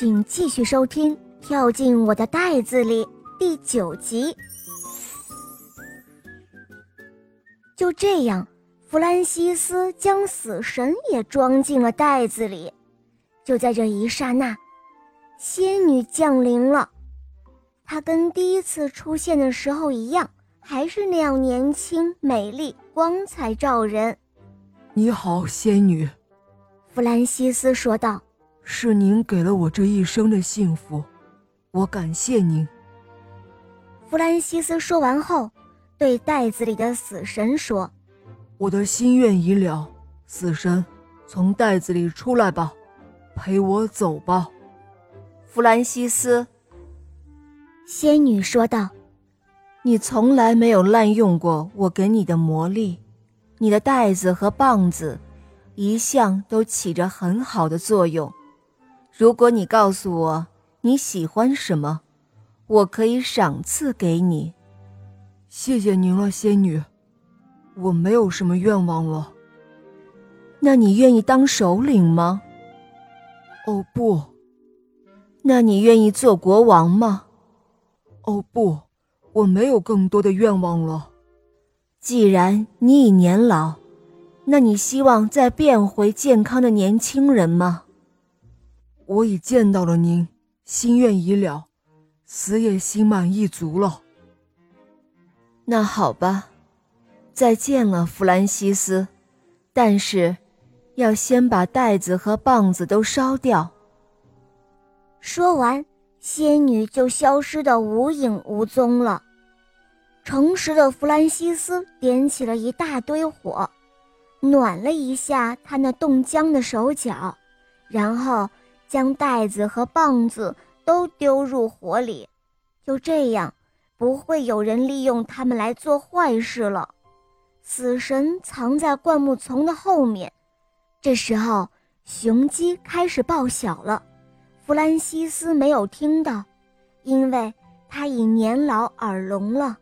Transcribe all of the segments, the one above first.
请继续收听《跳进我的袋子里》第九集。就这样，弗兰西斯将死神也装进了袋子里。就在这一刹那，仙女降临了。她跟第一次出现的时候一样，还是那样年轻、美丽、光彩照人。你好，仙女。弗兰西斯说道：“是您给了我这一生的幸福，我感谢您。”弗兰西斯说完后。对袋子里的死神说：“我的心愿已了，死神，从袋子里出来吧，陪我走吧。”弗兰西斯，仙女说道：“你从来没有滥用过我给你的魔力，你的袋子和棒子一向都起着很好的作用。如果你告诉我你喜欢什么，我可以赏赐给你。”谢谢您了，仙女。我没有什么愿望了。那你愿意当首领吗？哦不。那你愿意做国王吗？哦不，我没有更多的愿望了。既然你已年老，那你希望再变回健康的年轻人吗？我已见到了您，心愿已了，死也心满意足了。那好吧，再见了，弗兰西斯。但是，要先把袋子和棒子都烧掉。说完，仙女就消失的无影无踪了。诚实的弗兰西斯点起了一大堆火，暖了一下他那冻僵的手脚，然后将袋子和棒子都丢入火里。就这样。不会有人利用他们来做坏事了。死神藏在灌木丛的后面。这时候，雄鸡开始报晓了。弗兰西斯没有听到，因为他已年老耳聋了。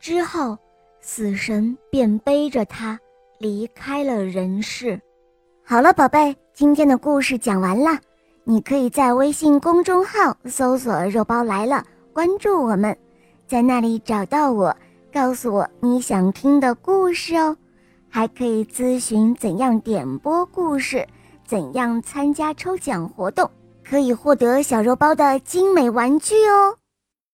之后，死神便背着他离开了人世。好了，宝贝，今天的故事讲完了。你可以在微信公众号搜索“肉包来了”。关注我们，在那里找到我，告诉我你想听的故事哦，还可以咨询怎样点播故事，怎样参加抽奖活动，可以获得小肉包的精美玩具哦。